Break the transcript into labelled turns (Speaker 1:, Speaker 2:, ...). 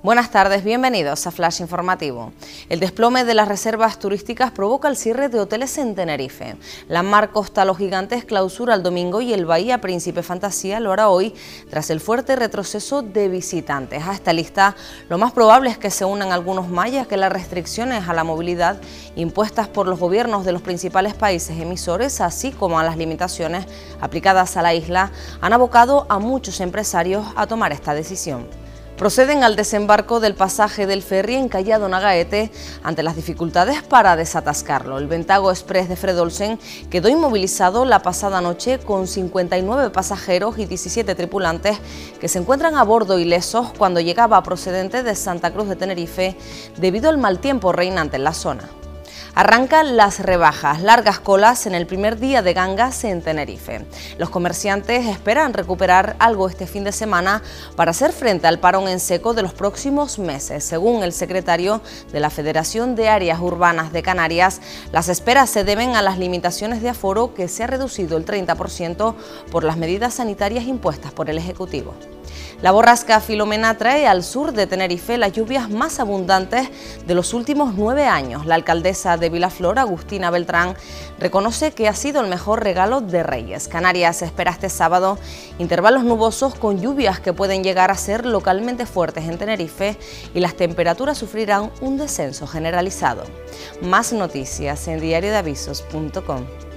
Speaker 1: Buenas tardes, bienvenidos a Flash Informativo. El desplome de las reservas turísticas provoca el cierre de hoteles en Tenerife. La Mar Costa Los Gigantes clausura el domingo y el Bahía Príncipe Fantasía lo hará hoy tras el fuerte retroceso de visitantes. A esta lista lo más probable es que se unan algunos mayas que las restricciones a la movilidad impuestas por los gobiernos de los principales países emisores, así como a las limitaciones aplicadas a la isla, han abocado a muchos empresarios a tomar esta decisión proceden al desembarco del pasaje del ferry en Callado Nagaete ante las dificultades para desatascarlo. El Ventago Express de Fredolsen quedó inmovilizado la pasada noche con 59 pasajeros y 17 tripulantes que se encuentran a bordo ilesos cuando llegaba procedente de Santa Cruz de Tenerife debido al mal tiempo reinante en la zona. Arrancan las rebajas, largas colas en el primer día de gangas en Tenerife. Los comerciantes esperan recuperar algo este fin de semana para hacer frente al parón en seco de los próximos meses. Según el secretario de la Federación de Áreas Urbanas de Canarias, las esperas se deben a las limitaciones de aforo que se ha reducido el 30% por las medidas sanitarias impuestas por el Ejecutivo. La borrasca Filomena trae al sur de Tenerife las lluvias más abundantes de los últimos nueve años. La alcaldesa de Vilaflor, Agustina Beltrán, reconoce que ha sido el mejor regalo de Reyes. Canarias espera este sábado intervalos nubosos con lluvias que pueden llegar a ser localmente fuertes en Tenerife y las temperaturas sufrirán un descenso generalizado. Más noticias en diariodeavisos.com.